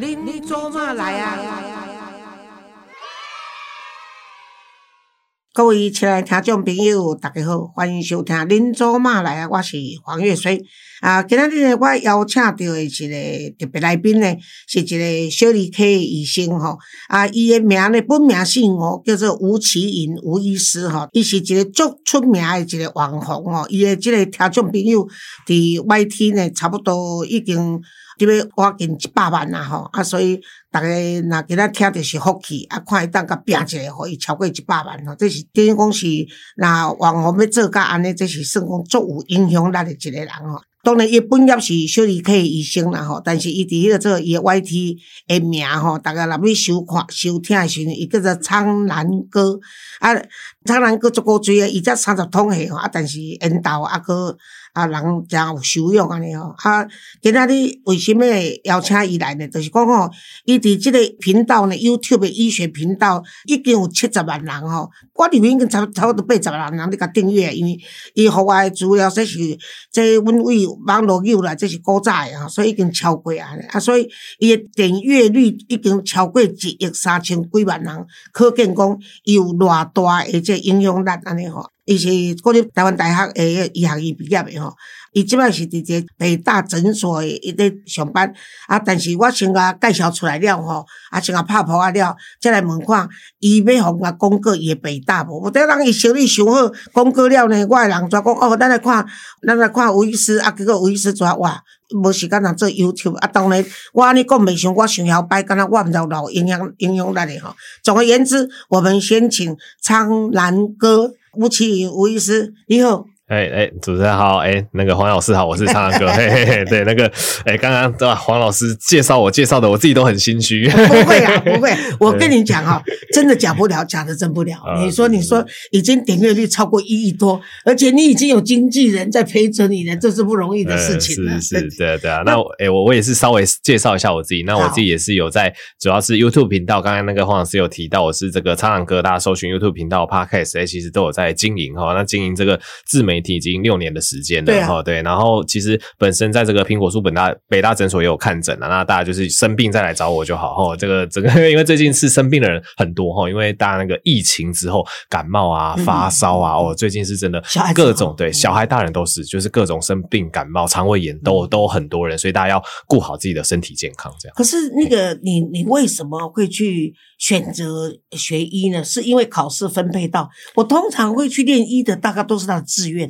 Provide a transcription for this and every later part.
恁做嘛来啊？各位亲爱的听众朋友，大家好，欢迎收听恁做嘛来啊！我是黄月水啊。今仔日呢，我邀请到的一个特别来宾呢，是一个小儿科医生吼。啊，伊的名呢，本名姓吴，叫做吴奇云吴医师吼。伊是一个足出名的一个网红吼。伊的这个听众朋友伫 YT 呢，差不多已经。这边我近一百万啦吼，啊，所以大家若今仔听着是福气，啊，看伊当甲拼一个，互伊超过一百万吼，这是等于讲是，若网红要做甲安尼，这是算讲足有影响力的一个人吼。当然，伊本业是小儿科医生啦吼，但是伊伫迄个做伊的 YT 的名吼，大家若要收看收听的时阵，伊叫做苍蓝鸽，啊，苍蓝鸽足够济啊，伊才三十通岁吼，啊，但是缘投啊，阁。啊，人诚有修养安尼吼，啊，今仔日为虾米会邀请伊来呢？就是讲吼，伊伫即个频道呢，YouTube 医学频道已经有七十万人吼，我里面已经差差不多八十万人咧甲订阅，因为伊互我的资料，说是这阮为网络有啦，这是古早的吼，所以已经超过安尼，啊，所以伊的订阅率已经超过一亿三千几万人，可见讲伊有偌大诶的这影响力安尼吼。伊是国立台湾大学诶医学院毕业诶吼，伊即摆是伫一个北大诊所诶伊咧上班，啊，但是我先甲介绍出来了吼，啊，先甲拍破啊了，再来问看伊要互我讲过伊诶北大无？我等人伊生理想好，讲过了呢，我诶人就讲哦，咱来看，咱来看吴医师，啊，结果吴医师就哇，无时间通做 YouTube，啊，当然我安尼讲袂上，我想要摆，敢若我毋知有老影响影响力诶吼。总而言之，我们先请苍蓝鸽。吴奇颖吴医师，你好。哎哎，主持人好，哎，那个黄老师好，我是苍狼哥，嘿嘿嘿，对，那个，哎，刚刚对吧？黄老师介绍我介绍的，我自己都很心虚。不会啊，不会，我跟你讲哈，真的假不了，假的真不了。你说，你说，已经点阅率超过一亿多，而且你已经有经纪人在陪着你了，这是不容易的事情。是是，对对啊。那哎，我我也是稍微介绍一下我自己。那我自己也是有在，主要是 YouTube 频道。刚才那个黄老师有提到，我是这个苍狼哥，大家搜寻 YouTube 频道 Podcast，哎，其实都有在经营哈。那经营这个自媒体已经六年的。时间了哈，对，然后其实本身在这个苹果树本大北大诊所也有看诊了，那大家就是生病再来找我就好哈。这个整个因为最近是生病的人很多哈，因为大家那个疫情之后感冒啊、发烧啊，哦，最近是真的各种对小孩大人都是，就是各种生病感冒、肠胃炎都都很多人，所以大家要顾好自己的身体健康这样。可是那个你你为什么会去选择学医呢？是因为考试分配到？我通常会去练医的，大概都是他的志愿。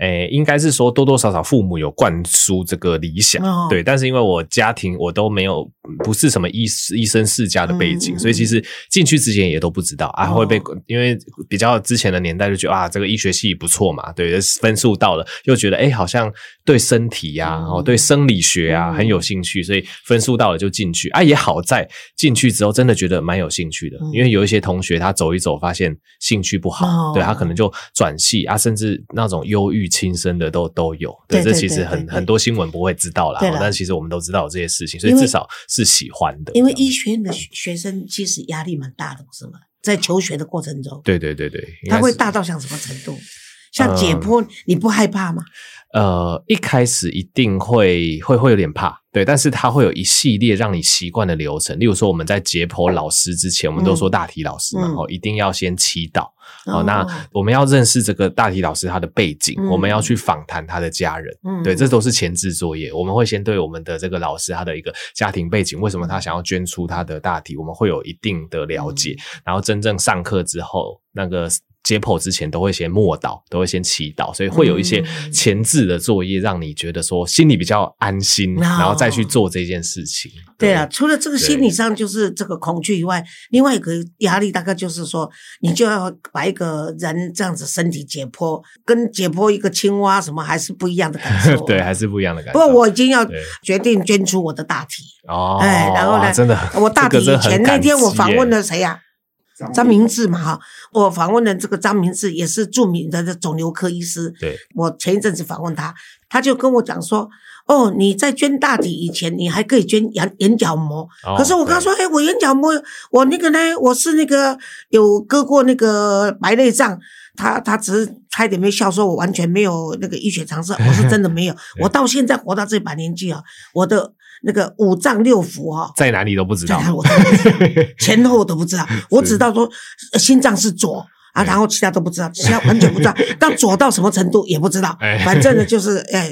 诶，应该是说多多少少父母有灌输这个理想，哦、对，但是因为我家庭我都没有不是什么医医生世家的背景，嗯、所以其实进去之前也都不知道啊会被，因为比较之前的年代就觉得啊这个医学系不错嘛，对，分数到了又觉得诶好像对身体呀、啊，哦、嗯、对生理学啊、嗯、很有兴趣，所以分数到了就进去啊，也好在进去之后真的觉得蛮有兴趣的，嗯、因为有一些同学他走一走发现兴趣不好，哦、对他可能就转系啊，甚至那种忧郁。亲生的都都有，对，这其实很很多新闻不会知道啦，但其实我们都知道这些事情，所以至少是喜欢的。因为医学院的学生其实压力蛮大的，是吗？在求学的过程中，对对对对，他会大到像什么程度？像解剖，你不害怕吗？呃，一开始一定会会会有点怕，对，但是它会有一系列让你习惯的流程。例如说，我们在解剖老师之前，我们都说大体老师嘛，哦、嗯，一定要先祈祷。好、哦，那我们要认识这个大体老师他的背景，嗯、我们要去访谈他的家人，嗯，对，这都是前置作业。我们会先对我们的这个老师他的一个家庭背景，为什么他想要捐出他的大体，我们会有一定的了解。嗯、然后真正上课之后，那个。解剖之前都会先默祷，都会先祈祷，所以会有一些前置的作业，让你觉得说心里比较安心，嗯、然后再去做这件事情。对啊，除了这个心理上就是这个恐惧以外，另外一个压力大概就是说，你就要把一个人这样子身体解剖，跟解剖一个青蛙什么还是不一样的感受。对，还是不一样的感受。不过我已经要决定捐出我的大体哦，哎，然后呢，真的，我大体以前那天我访问了谁呀、啊？张明志嘛，哈，我访问的这个张明志也是著名的肿瘤科医师。对，我前一阵子访问他，他就跟我讲说，哦，你在捐大体以前，你还可以捐眼眼角膜。哦、可是我跟他说，哎，我眼角膜，我那个呢，我是那个有割过那个白内障。他他只是差一点没笑，说我完全没有那个医学常识，我是真的没有。我到现在活到这把年纪啊，我的那个五脏六腑哈，在哪里都不知道，我都不知道前后我都不知道，我只知道说心脏是左。啊，然后其他都不知道，其他完全不知道，但左到什么程度也不知道，反正呢就是，哎，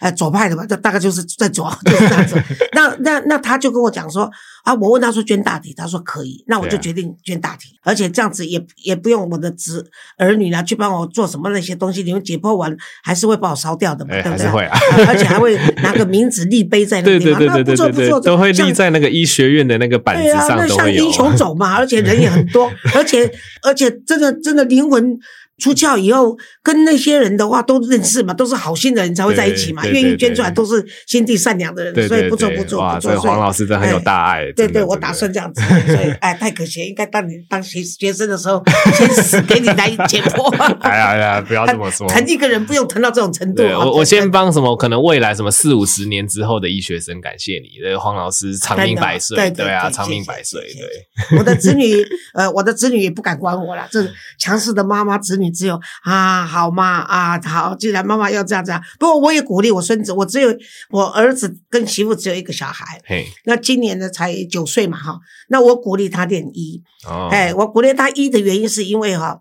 哎，左派的吧，就大概就是在左，就是这样子。那那那他就跟我讲说。啊，我问他说捐大体，他说可以，那我就决定捐大体，啊、而且这样子也也不用我的子儿女呢去帮我做什么那些东西，你们解剖完还是会把我烧掉的嘛，欸、对不对？会啊，而且还会拿个名字立碑在那个地方，对对对对对对，那不错不错，都会立在那个医学院的那个板子上，对啊，那像英雄走嘛，而且人也很多，而且而且真的真的灵魂。出窍以后，跟那些人的话都认识嘛，都是好心的人才会在一起嘛，愿意捐出来都是心地善良的人，所以不错不错。哇，所以黄老师真的很有大爱。对对，我打算这样子，所以 哎，太可惜，应该当你当学学生的时候，先死给你来解剖。哎呀哎呀，不要这么说，疼一个人不用疼到这种程度。我我先帮什么可能未来什么四五十年之后的医学生感谢你，这个黄老师长命百岁，对啊，长命百岁。对，我的子女呃，我的子女也不敢管我了，这强势的妈妈子女。只有啊，好嘛啊，好，既然妈妈要这样子，不过我也鼓励我孙子，我只有我儿子跟媳妇只有一个小孩，嘿，那今年呢才九岁嘛哈，那我鼓励他练医，哦，哎，我鼓励他医的原因是因为哈。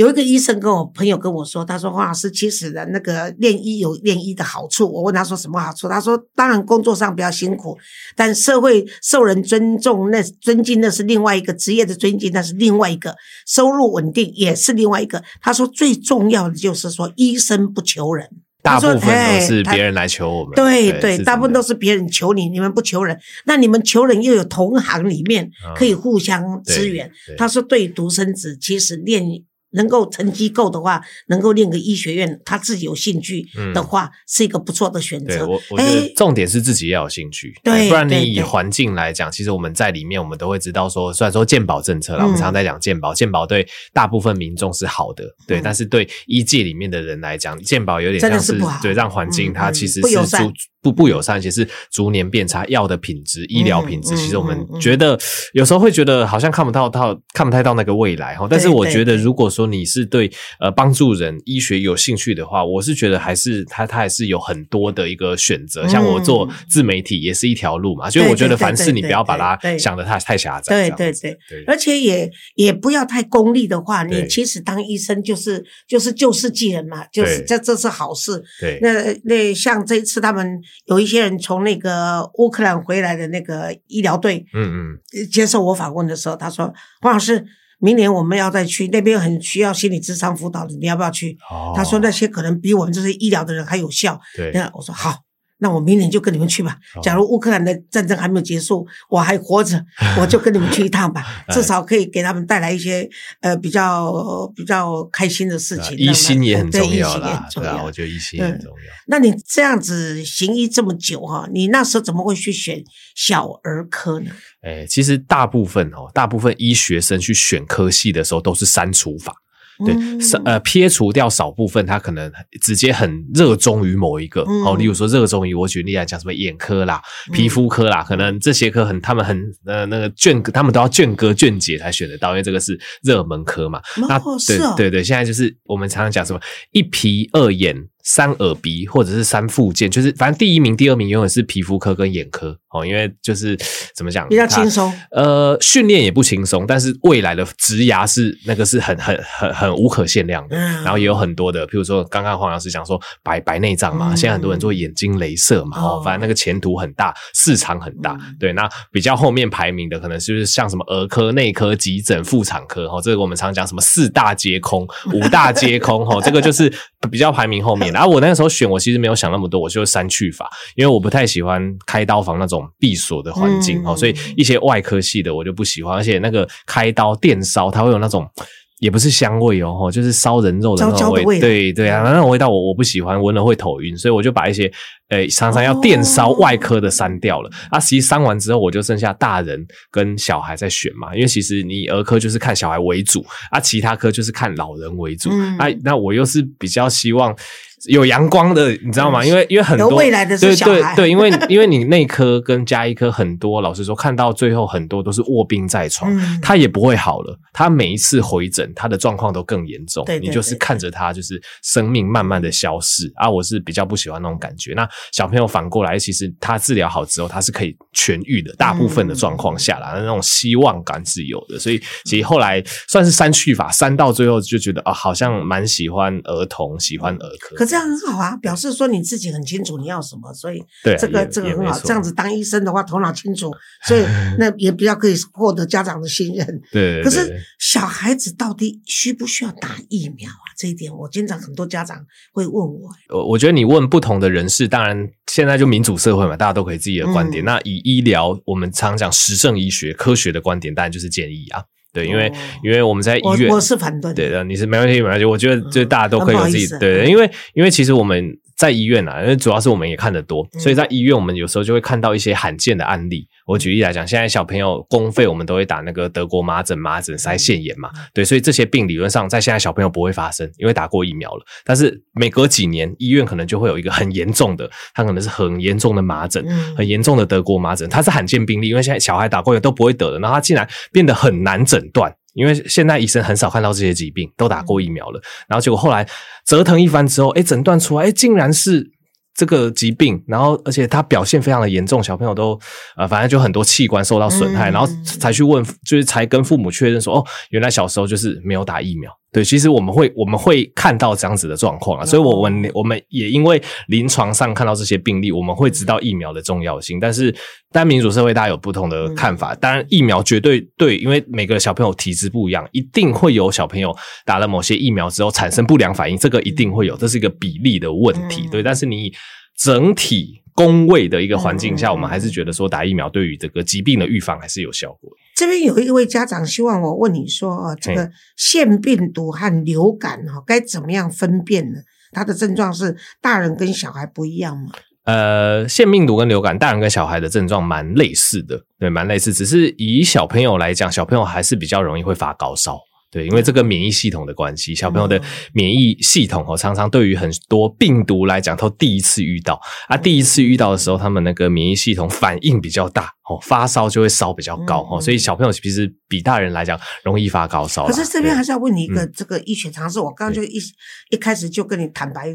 有一个医生跟我朋友跟我说，他说黄老师，其实的那个练医有练医的好处。我问他说什么好处，他说当然工作上比较辛苦，但社会受人尊重，那尊敬那是另外一个职业的尊敬，那是另外一个收入稳定也是另外一个。他说最重要的就是说医生不求人，大部分都是别人来求我们。对对，大部分都是别人求你，你们不求人，那你们求人又有同行里面可以互相支援。他说对独生子其实练。能够成绩够的话，能够念个医学院，他自己有兴趣的话，嗯、是一个不错的选择。对，我我觉得重点是自己要有兴趣，对，不然你以环境来讲，其实我们在里面，我们都会知道说，虽然说健保政策啦，嗯、我们常常在讲健保，健保对大部分民众是好的，对，嗯、但是对医界里面的人来讲，健保有点像是，是对让环境它其实是不不不友善，而且是逐年变差，药的品质、医疗品质，其实我们觉得有时候会觉得好像看不到到看不太到那个未来哈。但是我觉得，如果说你是对呃帮助人医学有兴趣的话，我是觉得还是他他还是有很多的一个选择。像我做自媒体也是一条路嘛，所以我觉得凡事你不要把它想得太太狭窄。对对对，而且也也不要太功利的话，你其实当医生就是就是救世济人嘛，就是这这是好事。对，那那像这一次他们。有一些人从那个乌克兰回来的那个医疗队，嗯嗯，接受我访问的时候，他说：“黄老师，明年我们要再去那边，很需要心理智商辅导的，你要不要去？”哦，他说那些可能比我们这些医疗的人还有效。对，那我说好。那我明年就跟你们去吧。假如乌克兰的战争还没有结束，我还活着，我就跟你们去一趟吧。至少可以给他们带来一些呃比较比较开心的事情。医心也很重要啦，对啊，我觉得医心也很重要。那你这样子行医这么久哈，你那时候怎么会去选小儿科呢？哎，其实大部分哦，大部分医学生去选科系的时候都是删除法。对，少呃撇除掉少部分，他可能直接很热衷于某一个，哦，例如说热衷于我举例来讲，什么眼科啦、皮肤科啦，可能这些科很他们很呃那个卷，他们都要卷哥卷姐才选得到，因为这个是热门科嘛。那对对对，现在就是我们常常讲什么一皮二眼。三耳鼻或者是三附件，就是反正第一名、第二名永远是皮肤科跟眼科哦，因为就是怎么讲比较轻松，呃，训练也不轻松，但是未来的职涯是那个是很很很很无可限量的，嗯、然后也有很多的，譬如说刚刚黄老师讲说白白内障嘛，嗯、现在很多人做眼睛镭射嘛，哦，反正那个前途很大，市场很大，嗯、对，那比较后面排名的可能就是像什么儿科、内科、急诊、妇产科，哦，这个我们常讲什么四大皆空、五大皆空，哦，这个就是比较排名后面。然后我那个时候选，我其实没有想那么多，我就删去法，因为我不太喜欢开刀房那种闭锁的环境哦，嗯、所以一些外科系的我就不喜欢，而且那个开刀电烧，它会有那种。也不是香味哦，就是烧人肉的那种味，味对对啊，那种味道我我不喜欢，闻了会头晕，所以我就把一些诶常常要电烧外科的删掉了。哦、啊，其实删完之后，我就剩下大人跟小孩在选嘛，因为其实你儿科就是看小孩为主，啊，其他科就是看老人为主。嗯、啊，那我又是比较希望有阳光的，你知道吗？因为因为很多对对对，因为因为你内科跟加医科很多，老实说，看到最后很多都是卧病在床，他也不会好了。他每一次回诊，他的状况都更严重。你就是看着他，就是生命慢慢的消失啊！我是比较不喜欢那种感觉。那小朋友反过来，其实他治疗好之后，他是可以痊愈的。大部分的状况下来，那种希望感是有的。所以其实后来算是删去法，删到最后就觉得啊，好像蛮喜欢儿童，喜欢儿科。可这样很好啊，表示说你自己很清楚你要什么，所以这个这个很好。这样子当医生的话，头脑清楚，所以 那也比较可以获得家长的信任。对，可是小孩子到底需不需要打疫苗啊？这一点我经常很多家长会问我。我我觉得你问不同的人士，当然现在就民主社会嘛，大家都可以自己的观点。嗯、那以医疗，我们常讲实证医学科学的观点，当然就是建议啊。对，因为、哦、因为我们在医院，我，我是反对的。对的，你是没问题，没问题。我觉得就大家都可以有自己、嗯、对，因为因为其实我们。在医院啊，因为主要是我们也看得多，所以在医院我们有时候就会看到一些罕见的案例。我举例来讲，现在小朋友公费我们都会打那个德国麻疹、麻疹腮腺炎嘛，对，所以这些病理论上在现在小朋友不会发生，因为打过疫苗了。但是每隔几年，医院可能就会有一个很严重的，它可能是很严重的麻疹，很严重的德国麻疹，它是罕见病例，因为现在小孩打过疫苗都不会得的，然后它竟然变得很难诊断。因为现在医生很少看到这些疾病，都打过疫苗了，然后结果后来折腾一番之后，诶，诊断出来，诶，竟然是。这个疾病，然后而且他表现非常的严重，小朋友都呃，反正就很多器官受到损害，然后才去问，就是才跟父母确认说，哦，原来小时候就是没有打疫苗。对，其实我们会我们会看到这样子的状况啊，所以我们我们也因为临床上看到这些病例，我们会知道疫苗的重要性。但是，当然民主社会大家有不同的看法，当然疫苗绝对对，因为每个小朋友体质不一样，一定会有小朋友打了某些疫苗之后产生不良反应，这个一定会有，这是一个比例的问题。对，但是你整体公卫的一个环境下，我们还是觉得说打疫苗对于这个疾病的预防还是有效果。这边有一位家长希望我问你说，哦，这个腺病毒和流感哈，该怎么样分辨呢？它的症状是大人跟小孩不一样吗？呃，腺病毒跟流感，大人跟小孩的症状蛮类似的，对，蛮类似。只是以小朋友来讲，小朋友还是比较容易会发高烧。对，因为这个免疫系统的关系，小朋友的免疫系统哦，常常对于很多病毒来讲，都第一次遇到啊，第一次遇到的时候，他们那个免疫系统反应比较大。哦，发烧就会烧比较高哦，所以小朋友其实比大人来讲容易发高烧。可是这边还是要问你一个这个医学常识，我刚刚就一一开始就跟你坦白，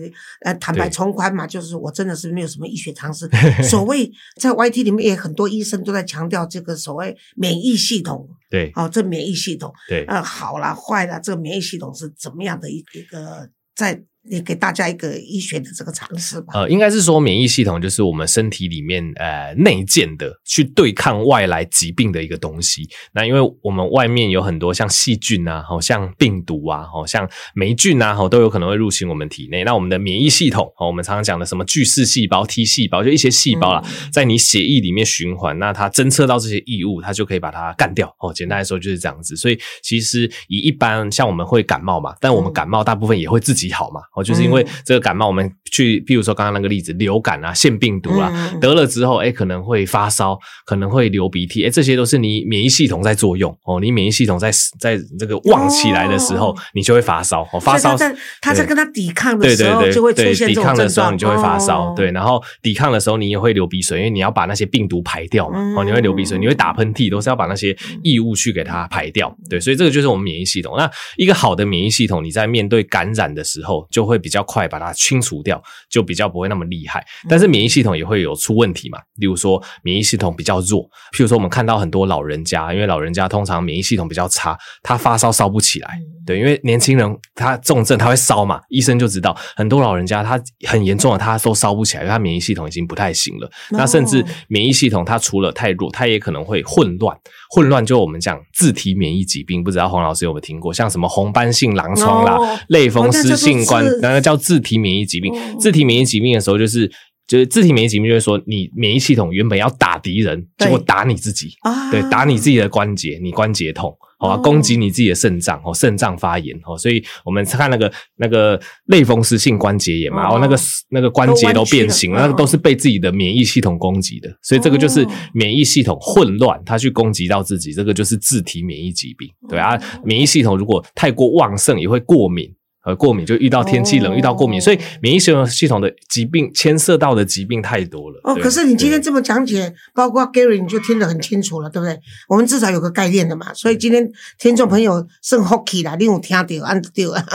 呃，坦白从宽嘛，就是我真的是没有什么医学常识。所谓在 YT 里面也很多医生都在强调这个所谓免疫系统，对，哦，这免疫系统，对，呃，好了坏了，这个免疫系统是怎么样的一一个在。你给大家一个医学的这个常识吧。呃，应该是说免疫系统就是我们身体里面呃内建的去对抗外来疾病的一个东西。那因为我们外面有很多像细菌啊，好像病毒啊，好像霉菌啊，都有可能会入侵我们体内。那我们的免疫系统，哦我们常常讲的什么巨噬细胞、T 细胞，就一些细胞啦，在你血液里面循环，那它侦测到这些异物，它就可以把它干掉。哦，简单来说就是这样子。所以其实以一般像我们会感冒嘛，但我们感冒大部分也会自己好嘛。哦，就是因为这个感冒，我们去，比如说刚刚那个例子，流感啊、腺病毒啊，嗯、得了之后，哎，可能会发烧，可能会流鼻涕，哎，这些都是你免疫系统在作用哦。你免疫系统在在这个旺起来的时候，哦、你就会发烧。哦，发烧，他在他在跟他抵抗的时候，就会出现。抵抗的时候，你就会发烧。哦、对，然后抵抗的时候，你也会流鼻水，因为你要把那些病毒排掉嘛。哦，你会流鼻水，你会打喷嚏，都是要把那些异物去给它排掉。对，所以这个就是我们免疫系统。那一个好的免疫系统，你在面对感染的时候，就会比较快把它。把它清除掉，就比较不会那么厉害。但是免疫系统也会有出问题嘛？例如说，免疫系统比较弱，譬如说，我们看到很多老人家，因为老人家通常免疫系统比较差，他发烧烧不起来。对，因为年轻人他重症他会烧嘛，医生就知道很多老人家他很严重的，他都烧不起来，因为他免疫系统已经不太行了。那甚至免疫系统它除了太弱，它也可能会混乱。混乱就我们讲自体免疫疾病，不知道黄老师有没有听过？像什么红斑性狼疮啦、类风湿性关，那个叫自体。免疫疾病，自体免疫疾病的时候，就是就是自体免疫疾病，就是说你免疫系统原本要打敌人，结果打你自己，对，打你自己的关节，你关节痛，好吧，攻击你自己的肾脏，哦，肾脏发炎，哦，所以我们看那个那个类风湿性关节炎嘛，然后那个那个关节都变形了，那个都是被自己的免疫系统攻击的，所以这个就是免疫系统混乱，它去攻击到自己，这个就是自体免疫疾病，对啊，免疫系统如果太过旺盛，也会过敏。呃，过敏就遇到天气冷，遇到过敏，所以免疫系统系统的疾病牵涉到的疾病太多了。哦，可是你今天这么讲解，包括 Gary，你就听得很清楚了，对不对？我们至少有个概念的嘛。所以今天听众朋友剩 hockey 啦，你有听到，按掉啊。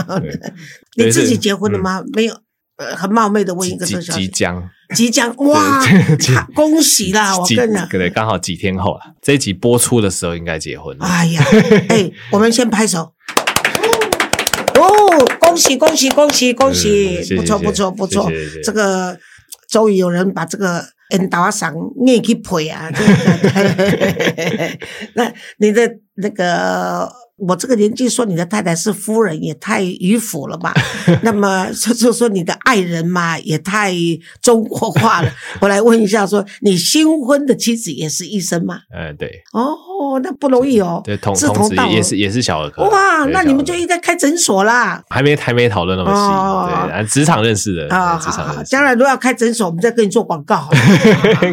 你自己结婚了吗？没有，呃，很冒昧的问一个小即将，即将，哇，恭喜啦！我跟你讲，对，刚好几天后啊，这一集播出的时候应该结婚了。哎呀，哎，我们先拍手。恭喜恭喜恭喜恭喜！不错不错不错，这个终于有人把这个引导上念去配啊！那你的那个。我这个年纪说你的太太是夫人也太迂腐了吧？那么就就说你的爱人嘛也太中国化了。我来问一下说，说你新婚的妻子也是医生吗？嗯，对。哦，那不容易哦。对，同同道也是也是小儿科。哇，那你们就应该开诊所啦。还没还没讨论那么细。哦、对，职场认识的。啊、哦，职场认识。将来如果要开诊所，我们再跟你做广告。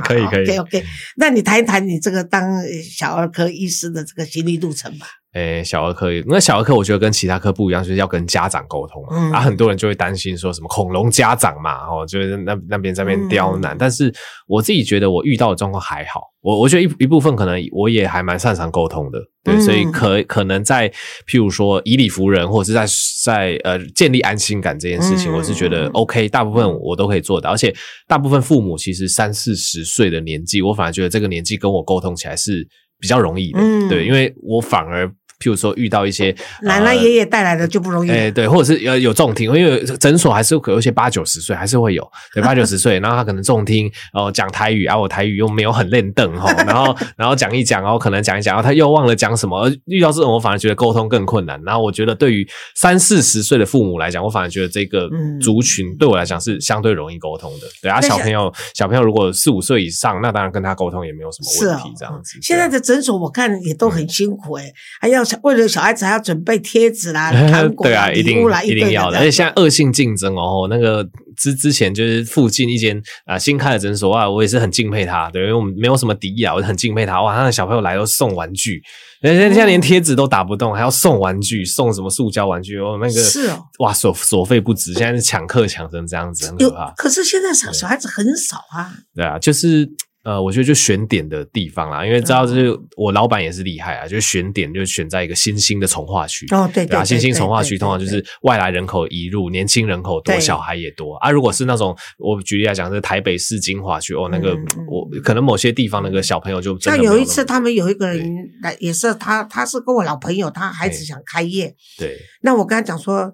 可以可以。OK OK，那你谈一谈你这个当小儿科医师的这个心路历程吧。诶、欸，小儿科，那小儿科我觉得跟其他科不一样，就是要跟家长沟通嘛。嗯、啊，很多人就会担心说什么恐龙家长嘛，哦，就是那那边在那边刁难。嗯、但是我自己觉得我遇到的状况还好，我我觉得一一部分可能我也还蛮擅长沟通的，对，嗯、所以可可能在譬如说以理服人，或者是在在呃建立安心感这件事情，嗯、我是觉得 OK，大部分我都可以做到，而且大部分父母其实三四十岁的年纪，我反而觉得这个年纪跟我沟通起来是比较容易的，嗯、对，因为我反而。譬如说遇到一些奶奶爷爷带来的就不容易，哎对，或者是有有重听，因为诊所还是有些八九十岁还是会有，对 八九十岁，然后他可能重听，然后讲台语啊，我台语又没有很练邓哈，然后然后讲一讲，然后可能讲一讲，然后他又忘了讲什么，遇到这种我反而觉得沟通更困难。然后我觉得对于三四十岁的父母来讲，我反而觉得这个族群对我来讲是相对容易沟通的。对啊，小朋友小朋友如果四五岁以上，那当然跟他沟通也没有什么问题，这样子。现在的诊所我看也都很辛苦诶，还要。为了小孩子还要准备贴纸啦、糖果啦、礼物啦，一定要的。而且现在恶性竞争哦，那个之之前就是附近一间啊新开的诊所啊，我也是很敬佩他，对，因为我们没有什么敌意啊，我就很敬佩他。哇，他的小朋友来都送玩具，现在连贴纸都打不动，还要送玩具，送什么塑胶玩具哦，那个是哦，哇，所所费不值，现在是抢课抢成这样子，很可怕。可是现在小小孩子很少啊，对啊，就是。呃，我觉得就选点的地方啦，因为知道就是我老板也是厉害啊，就是选点就选在一个新兴的从化区哦，对对，啊，新兴从化区通常就是外来人口移入，年轻人口多，小孩也多。啊。如果是那种我举例来讲，是台北市精华区哦，那个我可能某些地方那个小朋友就像有一次他们有一个人来，也是他，他是跟我老朋友，他孩子想开业，对，那我跟他讲说。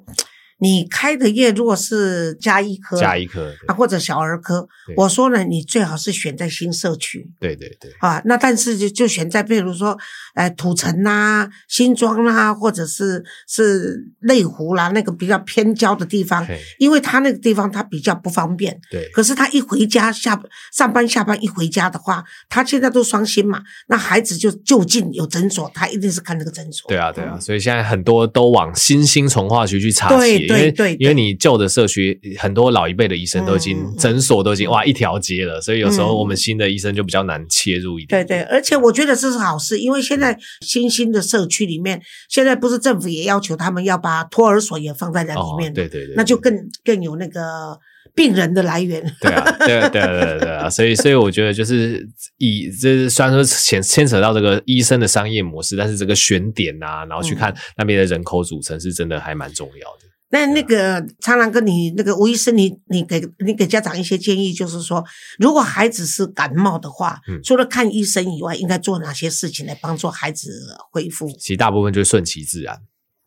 你开的业如果是加医科，加医科啊，或者小儿科，我说呢，你最好是选在新社区。对对对。啊，那但是就就选在，比如说，呃，土城呐、新庄啦，或者是是内湖啦，那个比较偏郊的地方，因为他那个地方他比较不方便。对。可是他一回家下上班下班一回家的话，他现在都双薪嘛，那孩子就就近有诊所，他一定是看那个诊所。对啊对啊，所以现在很多都往新兴从化区去插旗。对对，因为你旧的社区很多老一辈的医生都已经诊所都已经哇一条街了，所以有时候我们新的医生就比较难切入一点。对对，而且我觉得这是好事，因为现在新兴的社区里面，现在不是政府也要求他们要把托儿所也放在那里面，对对对，那就更更有那个病人的来源。对啊，对啊，对啊，对啊，对啊，所以所以我觉得就是以这虽然说牵牵扯到这个医生的商业模式，但是这个选点啊，然后去看那边的人口组成是真的还蛮重要的。那那个苍蓝鸽，你那个吴医生，你你给你给家长一些建议，就是说，如果孩子是感冒的话，嗯，除了看医生以外，应该做哪些事情来帮助孩子恢复？其实大部分就是顺其自然，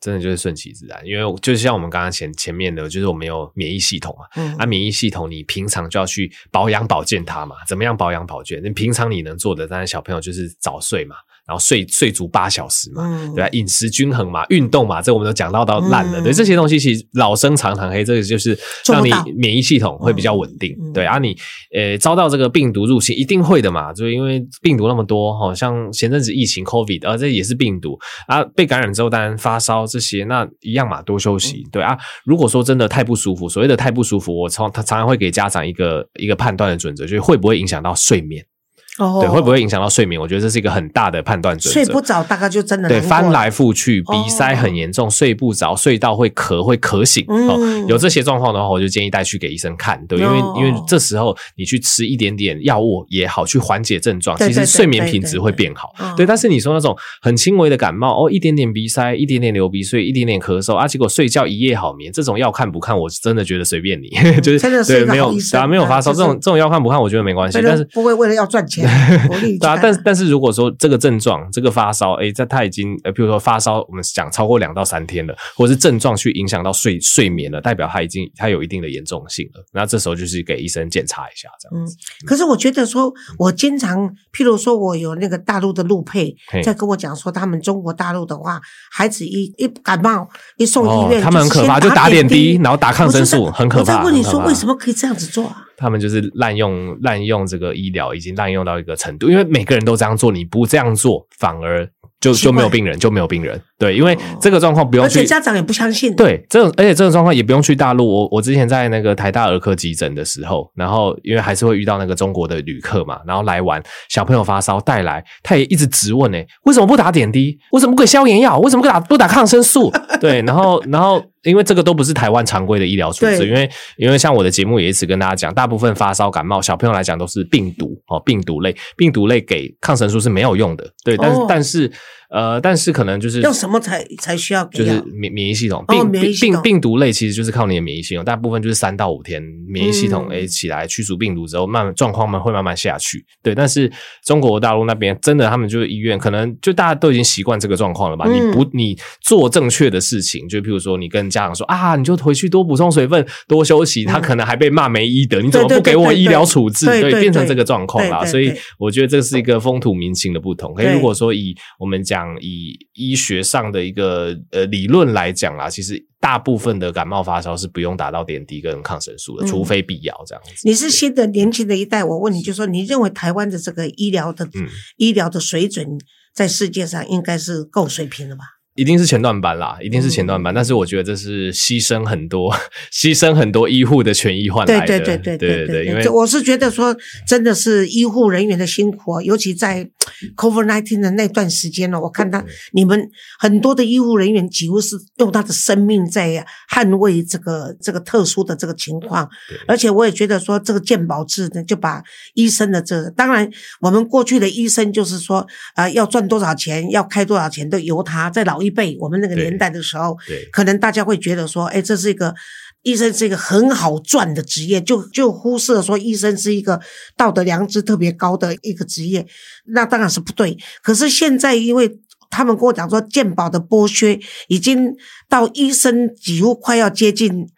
真的就是顺其自然，因为就像我们刚刚前前面的，就是我们有免疫系统嘛，嗯，啊，免疫系统你平常就要去保养保健它嘛，怎么样保养保健？你平常你能做的，当然小朋友就是早睡嘛。然后睡睡足八小时嘛，嗯、对吧？饮食均衡嘛，运动嘛，这我们都讲到到烂了。嗯、对这些东西，其实老生常谈，嘿，这个就是让你免疫系统会比较稳定。嗯、对啊，你呃遭到这个病毒入侵，一定会的嘛，就是因为病毒那么多，好像前阵子疫情 COVID，啊，这也是病毒啊，被感染之后当然发烧这些，那一样嘛，多休息。嗯、对啊，如果说真的太不舒服，所谓的太不舒服，我常他常常会给家长一个一个判断的准则，就是会不会影响到睡眠。哦，对，会不会影响到睡眠？我觉得这是一个很大的判断准则。睡不着，大概就真的对，翻来覆去，鼻塞很严重，哦、睡不着，睡到会咳，会咳醒。嗯、哦，有这些状况的话，我就建议带去给医生看。对，因为、哦、因为这时候你去吃一点点药物也好，去缓解症状，其实睡眠品质会变好。对，对，对，对，对，但是你说那种很轻微的感冒，哦，一点点鼻塞，一点点流鼻水，一点点咳嗽啊，结果睡觉一夜好眠，这种要看不看，我真的觉得随便你，嗯、就是对，没有啊，没有发烧，这种这种要看不看，我觉得没关系。但是不会为了要赚钱，对啊，但是但是如果说这个症状，这个发烧，哎，在他已经呃，比如说发烧，我们讲超过两到三天了，或者是症状去影响到睡睡眠了，代表他已经他有一定的严重性了。那这时候就是给医生检查一下，这样子。嗯，可是我觉得说，我经常，譬如说我有那个大陆的陆配在跟我讲说，他们中国大陆的话，孩子一一感冒一送医院，他们很可怕，就打点滴，然后打抗生素，很可怕。我在问你说，为什么可以这样子做啊？他们就是滥用滥用这个医疗，已经滥用到一个程度，因为每个人都这样做，你不这样做，反而就就没有病人，就没有病人。对，因为这个状况不用去，而且家长也不相信。对，这种而且这种状况也不用去大陆。我我之前在那个台大儿科急诊的时候，然后因为还是会遇到那个中国的旅客嘛，然后来玩，小朋友发烧带来，他也一直质问诶，为什么不打点滴？为什么不给消炎药？为什么不打不打抗生素？对，然后然后因为这个都不是台湾常规的医疗处置，因为因为像我的节目也一直跟大家讲，大部分发烧感冒小朋友来讲都是病毒哦，病毒类病毒类给抗生素是没有用的。对，但是、哦、但是。呃，但是可能就是用什么才才需要给？就是免免疫系统，病、哦、病病病毒类其实就是靠你的免疫系统，大部分就是三到五天免疫系统诶起来驱逐病毒之后，慢慢状况慢会慢慢下去。对，但是中国大陆那边真的，他们就是医院，可能就大家都已经习惯这个状况了吧？嗯、你不你做正确的事情，就譬如说你跟家长说啊，你就回去多补充水分，多休息，他可能还被骂没医德，你怎么不给我医疗处置？对，变成这个状况啦。所以我觉得这是一个风土民情的不同。可以如果说以我们讲。讲以医学上的一个呃理论来讲啦，其实大部分的感冒发烧是不用打到点滴跟抗生素的，嗯、除非必要这样子。你是新的年轻的一代，我问你就说，你认为台湾的这个医疗的、嗯、医疗的水准在世界上应该是够水平的吧？一定是前段班啦，一定是前段班，嗯、但是我觉得这是牺牲很多，牺牲很多医护的权益换来的。对对对对对对，对，对，因为我是觉得说，真的是医护人员的辛苦啊，尤其在 COVID-19 的那段时间呢，我看他你们很多的医护人员几乎是用他的生命在捍卫这个这个特殊的这个情况，而且我也觉得说，这个健保制呢，就把医生的这个，当然我们过去的医生就是说啊、呃，要赚多少钱，要开多少钱都由他，在老。一辈我们那个年代的时候，可能大家会觉得说，哎，这是一个医生是一个很好赚的职业，就就忽视了说医生是一个道德良知特别高的一个职业，那当然是不对。可是现在，因为他们跟我讲说，健保的剥削已经到医生几乎快要接近，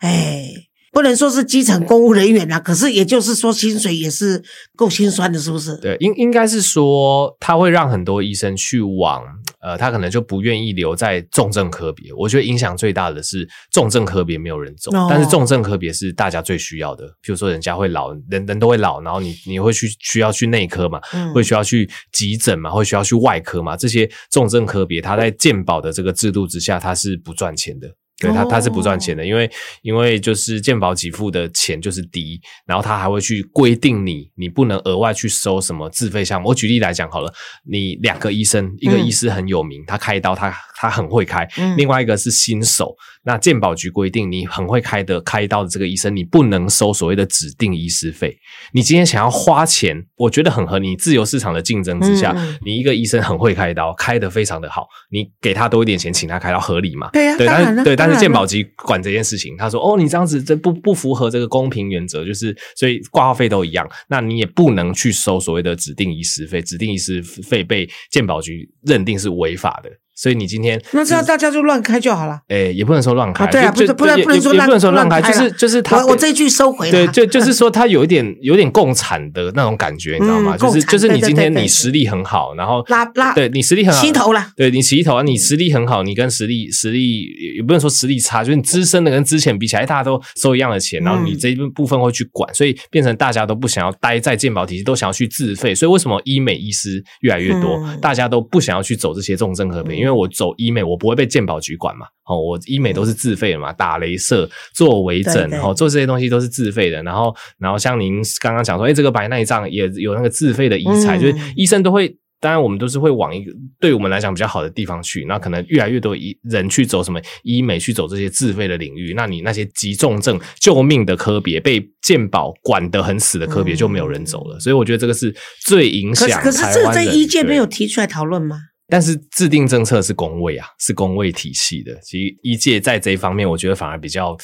哎。不能说是基层公务人员啊，可是也就是说薪水也是够心酸的，是不是？对，应应该是说他会让很多医生去往呃，他可能就不愿意留在重症科别。我觉得影响最大的是重症科别没有人走，哦、但是重症科别是大家最需要的。譬如说人家会老，人人都会老，然后你你会去需要去内科嘛，嗯、会需要去急诊嘛，会需要去外科嘛，这些重症科别，他在健保的这个制度之下，他是不赚钱的。对他，他是不赚钱的，因为因为就是健保给付的钱就是低，然后他还会去规定你，你不能额外去收什么自费项目。我举例来讲好了，你两个医生，一个医师很有名，他开刀他他很会开，另外一个是新手。那健保局规定，你很会开的开刀的这个医生，你不能收所谓的指定医师费。你今天想要花钱，我觉得很合理。自由市场的竞争之下，你一个医生很会开刀，开的非常的好，你给他多一点钱，请他开刀合理嘛？对呀，对，但是对，但是健保。局管这件事情，他说：“哦，你这样子这不不符合这个公平原则，就是所以挂号费都一样，那你也不能去收所谓的指定医师费，指定医师费被健保局认定是违法的。”所以你今天那这样大家就乱开就好了。哎，也不能说乱开，对啊，不是不能不能说也不能说乱开，就是就是他，我这句收回。对，就就是说他有一点 有点共产的那种感觉，你知道吗？就是就是你今天你实力很好，然后拉拉，对你实力很好，齐头了。对你洗头啊，你实力很好，你跟实力实力也不能说实力差，就是你资深的跟之前比起来，大家都收一样的钱，然后你这一部分会去管，所以变成大家都不想要待在健保体系，都想要去自费。所以为什么医美医师越来越多，大家都不想要去走这些重症科别，因为我走医美，我不会被健保局管嘛。哦，我医美都是自费的嘛，打雷射、做微整，然后做这些东西都是自费的。然后，然后像您刚刚讲说，哎，这个白内障也有那个自费的医材，嗯、就是医生都会。当然，我们都是会往一个对我们来讲比较好的地方去。那可能越来越多医人去走什么医美，去走这些自费的领域。那你那些急重症、救命的科别，被健保管得很死的科别，就没有人走了。嗯、所以我觉得这个是最影响。可是，可是这个在医界没有提出来讨论吗？但是制定政策是工位啊，是工位体系的。其实医界在这一方面，我觉得反而比较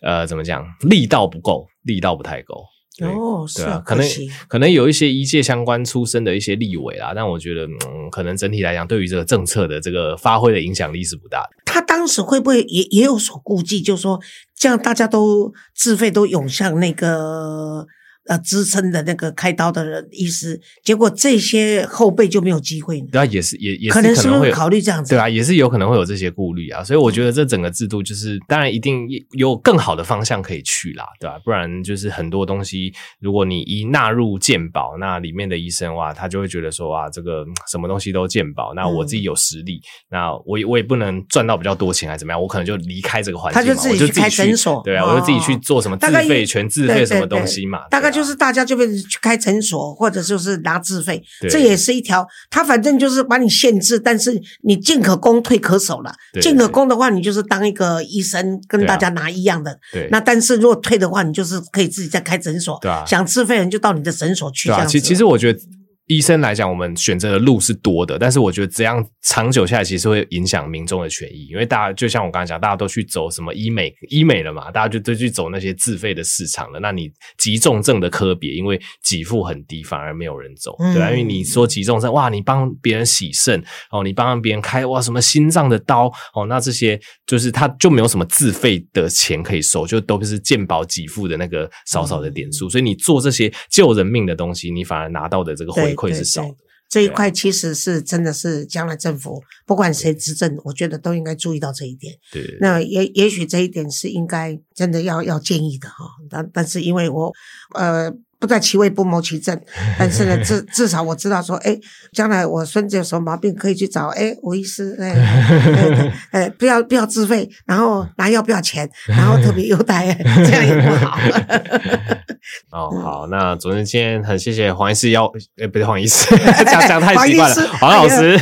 呃，怎么讲，力道不够，力道不太够。哦，对啊，可能可能有一些一届相关出身的一些立委啦，但我觉得，嗯，可能整体来讲，对于这个政策的这个发挥的影响力是不大的。他当时会不会也也有所顾忌，就是说，这样大家都自费都涌向那个。呃，支撑的那个开刀的人医师，结果这些后辈就没有机会。对啊，也是也也是可能是会考虑这样子。对啊，也是有可能会有这些顾虑啊。所以我觉得这整个制度就是，当然一定有更好的方向可以去啦，对吧？不然就是很多东西，如果你一纳入健保，那里面的医生哇，他就会觉得说哇，这个什么东西都健保，那我自己有实力，嗯、那我我也不能赚到比较多钱，还是怎么样？我可能就离开这个环境，他就自己去开诊所，对啊，我就自己去做什么自费全自费什么东西嘛，大概就是大家就变成去开诊所，或者就是拿自费，这也是一条。他反正就是把你限制，但是你进可攻，退可守了。进可攻的话，你就是当一个医生，跟大家拿一样的。对。那但是如果退的话，你就是可以自己再开诊所。对啊。想自费人就到你的诊所去。对啊。其其实我觉得。医生来讲，我们选择的路是多的，但是我觉得这样长久下来，其实会影响民众的权益。因为大家就像我刚才讲，大家都去走什么医美、医美了嘛，大家就都去走那些自费的市场了。那你急重症的科别，因为给付很低，反而没有人走，对啊，因为你说急重症，哇，你帮别人洗肾哦，你帮别人开哇什么心脏的刀哦，那这些就是他就没有什么自费的钱可以收，就都是健保给付的那个少少的点数。所以你做这些救人命的东西，你反而拿到的这个回。会是少的，这一块其实是真的是将来政府不管谁执政，我觉得都应该注意到这一点。对，那也也许这一点是应该真的要要建议的哈。但但是因为我呃。不在其位不谋其政，但是呢，至至少我知道说，哎，将来我孙子有什么毛病可以去找，哎，吴医师，哎，哎，哎，不要不要自费，然后拿药不要钱，然后特别优待，这样也不好。哦，好，那总之今天很谢谢黄医师邀，哎，不是黄医师，这样讲太奇怪了，黄老师，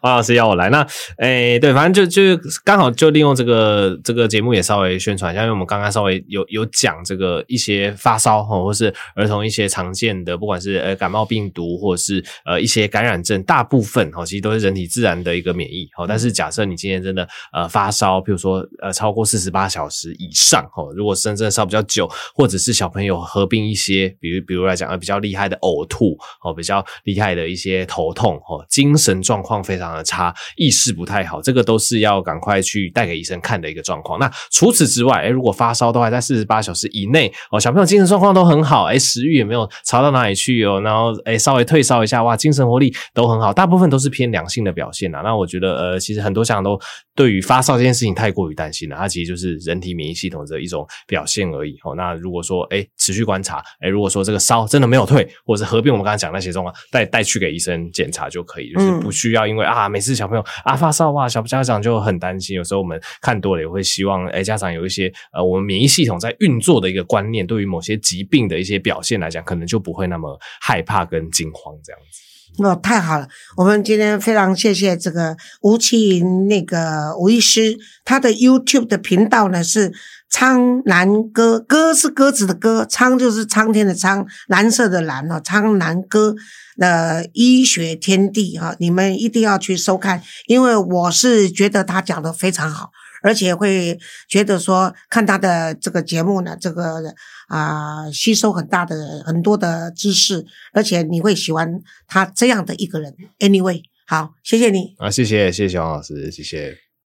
黄老师邀我来，那，哎，对，反正就就刚好就利用这个这个节目也稍微宣传一下，因为我们刚刚稍微有有讲这个一些发烧或是。儿童一些常见的，不管是呃感冒病毒，或者是呃一些感染症，大部分哦，其实都是人体自然的一个免疫。哦，但是假设你今天真的呃发烧，比如说呃超过四十八小时以上，哦，如果真正烧比较久，或者是小朋友合并一些，比如比如来讲呃比较厉害的呕吐，哦，比较厉害的一些头痛，哦，精神状况非常的差，意识不太好，这个都是要赶快去带给医生看的一个状况。那除此之外，诶，如果发烧都还在四十八小时以内，哦，小朋友精神状况都很好，诶。食欲也没有差到哪里去哦，然后诶稍微退烧一下，哇，精神活力都很好，大部分都是偏良性的表现呐。那我觉得呃，其实很多家长都对于发烧这件事情太过于担心了，它其实就是人体免疫系统的一种表现而已哦。那如果说哎持续观察，哎如果说这个烧真的没有退，或者是合并我们刚才讲那些状况，带带去给医生检查就可以，就是不需要因为啊每次小朋友啊发烧哇，小家长就很担心。有时候我们看多了也会希望哎家长有一些呃我们免疫系统在运作的一个观念，对于某些疾病的一些表。表现来讲，可能就不会那么害怕跟惊慌这样子。哦，太好了！我们今天非常谢谢这个吴淇盈那个吴医师，他的 YouTube 的频道呢是苍蓝鸽，鸽是鸽子的鸽，苍就是苍天的苍，蓝色的蓝哦，苍蓝鸽的医学天地哈，你们一定要去收看，因为我是觉得他讲的非常好。而且会觉得说，看他的这个节目呢，这个啊、吸收很大的很多的知识，而且你会喜欢他这样的一个人。Anyway，好，谢谢你。啊，谢谢谢谢王老师，谢谢。